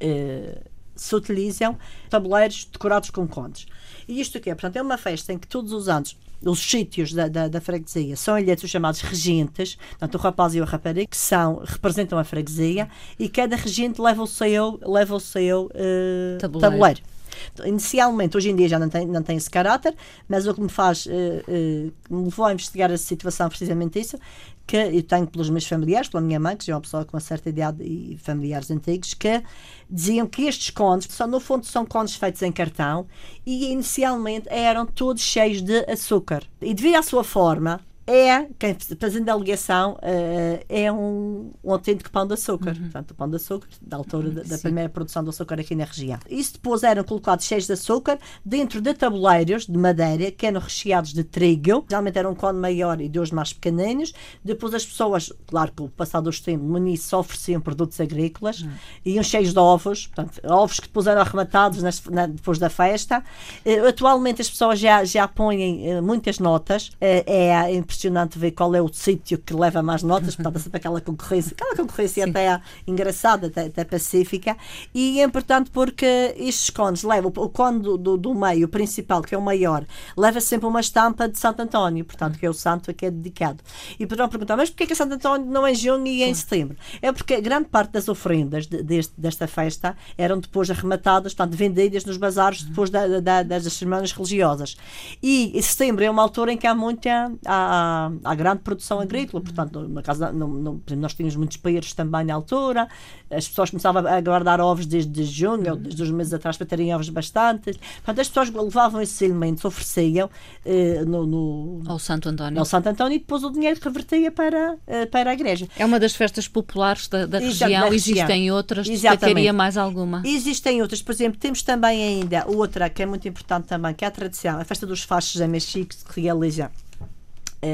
eh, se utilizam tabuleiros decorados com contos. E isto que é? Portanto, é uma festa em que todos os anos os sítios da, da, da, freguesia são eleitos os chamados regentes, portanto, o rapaz e o rapariga, que são, representam a freguesia, e cada regente leva o seu, leva o seu uh, tabuleiro. tabuleiro. Inicialmente, hoje em dia já não tem, não tem esse caráter, mas o que me faz, uh, uh, me levou a investigar essa situação precisamente isso, que eu tenho pelos meus familiares, pela minha mãe, que já é uma pessoa com uma certa idade e familiares antigos, que diziam que estes contos, são, no fundo, são contos feitos em cartão e inicialmente eram todos cheios de açúcar. E devido à sua forma, é, quem fazendo a ligação, uh, é um, um autêntico pão de açúcar. Uhum. Portanto, o pão de açúcar, da altura da, da primeira produção de açúcar aqui na região. Isso depois eram colocados cheios de açúcar dentro de tabuleiros de madeira que eram recheados de trigo. Geralmente era um cone maior e dois mais pequeninos. Depois as pessoas, claro que o passado dos tempos, início ofereciam produtos agrícolas, uhum. iam cheios de ovos, portanto, ovos que depois eram arrematados nas, na, depois da festa. Uh, atualmente as pessoas já, já põem uh, muitas notas. é impressionante impressionante ver qual é o sítio que leva mais notas, portanto, sempre aquela concorrência, aquela concorrência Sim. até engraçada, até, até, pacífica, e é importante porque estes cones levam, o cone do, do, do, meio, o principal, que é o maior, leva sempre uma estampa de Santo António, portanto, que é o santo a que é dedicado. E poderão perguntar, mas porquê que Santo António não é em junho e é em setembro? É porque grande parte das ofrendas de, deste, desta festa eram depois arrematadas, portanto, vendidas nos bazares depois da, da, das cerimónias religiosas. E setembro é uma altura em que há muita. Há, à, grande produção agrícola. Portanto, na casa, no, no, nós tínhamos muitos peixes também na altura, as pessoas começavam a guardar ovos desde junho, ou desde os meses atrás, para terem ovos bastantes. Portanto, as pessoas levavam esses elementos, ofereciam eh, no, no, ao Santo António. Ao Santo António e depois o dinheiro revertia para, eh, para a igreja. É uma das festas populares da, da região. Da região. Existem outras? Destacaria mais alguma? Existem outras. Por exemplo, temos também ainda outra que é muito importante também, que é a tradição, a festa dos fachos a Mexico, que realiza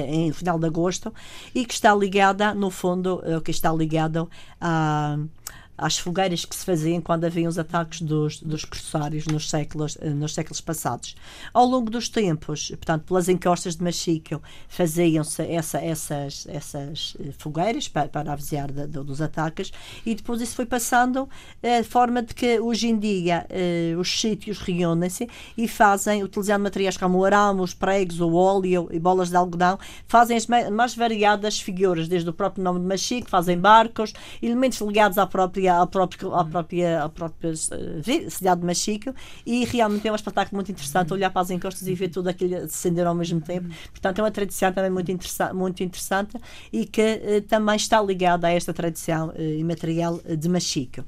em final de agosto e que está ligada, no fundo, eh, que está ligado a às fogueiras que se faziam quando haviam os ataques dos, dos corsários nos séculos, eh, nos séculos passados. Ao longo dos tempos, portanto, pelas encostas de Machico, faziam-se essa, essas, essas eh, fogueiras para, para de, de, dos ataques e depois isso foi passando eh, de forma de que hoje em dia os sítios reúnem-se e fazem, utilizando materiais como o arame, os pregos, o óleo e bolas de algodão, fazem as mais variadas figuras, desde o próprio nome de Machico, fazem barcos, elementos ligados à própria, à própria, à própria, à própria cidade de Machico e realmente é um espetáculo muito interessante olhar para as encostas e ver tudo aquilo acender ao mesmo tempo. Portanto, é uma tradição também muito, interessa muito interessante e que eh, também está ligada a esta tradição eh, imaterial de Machico.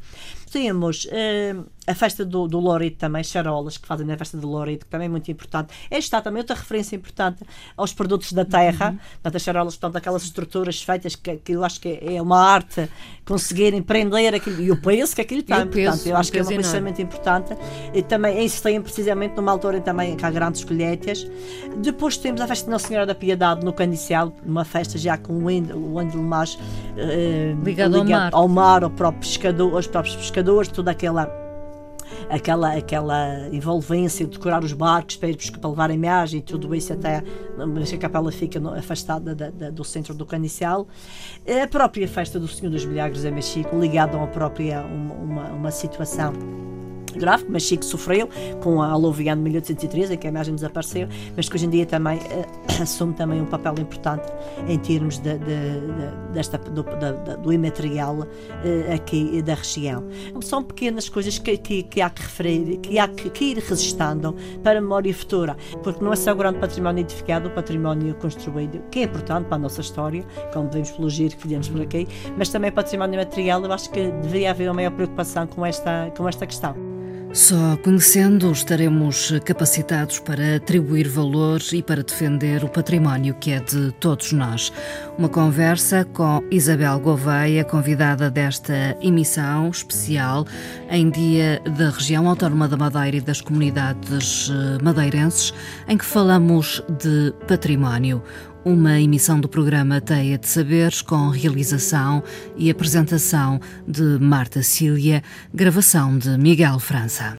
Temos eh, a festa do, do Lorido também, charolas que fazem na festa do Lorido, que também é muito importante. Esta está também outra referência importante aos produtos da terra, uhum. portanto, as charolas, portanto, aquelas estruturas feitas que, que eu acho que é uma arte conseguirem prender aquilo, e o peso que aquilo tem, peso, portanto, eu acho que é uma coisa extremamente importante. E também isso tem precisamente numa altura em também que há grandes colheitas. Depois temos a festa de Nossa Senhora da Piedade no Canicial, numa festa já com o ândalo mais uh, ligado, ligado, ao mar, ao mar, ao próprio pescador, aos próprios pescadores, toda aquela aquela, aquela envolvência de decorar os barcos para, para levar a imagem e tudo isso até a capela fica afastada da, da, do centro do Canicial. A própria festa do Senhor dos Milagres é Mexico, ligada a uma própria uma, uma, uma situação grave, mas Chico sofreu com a aluvião de 1813, em que a imagem desapareceu, mas que hoje em dia também uh, assume também um papel importante em termos de, de, de, desta, do, do imaterial uh, aqui da região. São pequenas coisas que, que, que há que referir, que há que, que, ir resistando para a memória futura, porque não é só o grande património edificado, o património construído, que é importante para a nossa história, como vemos pelo giro que fizemos por aqui, mas também património material, eu acho que deveria haver uma maior preocupação com esta, com esta questão. Só conhecendo estaremos capacitados para atribuir valor e para defender o património que é de todos nós. Uma conversa com Isabel Gouveia, convidada desta emissão especial em dia da região autónoma da Madeira e das comunidades eh, madeirenses, em que falamos de património uma emissão do programa Teia de Saberes com realização e apresentação de Marta Cília, gravação de Miguel França.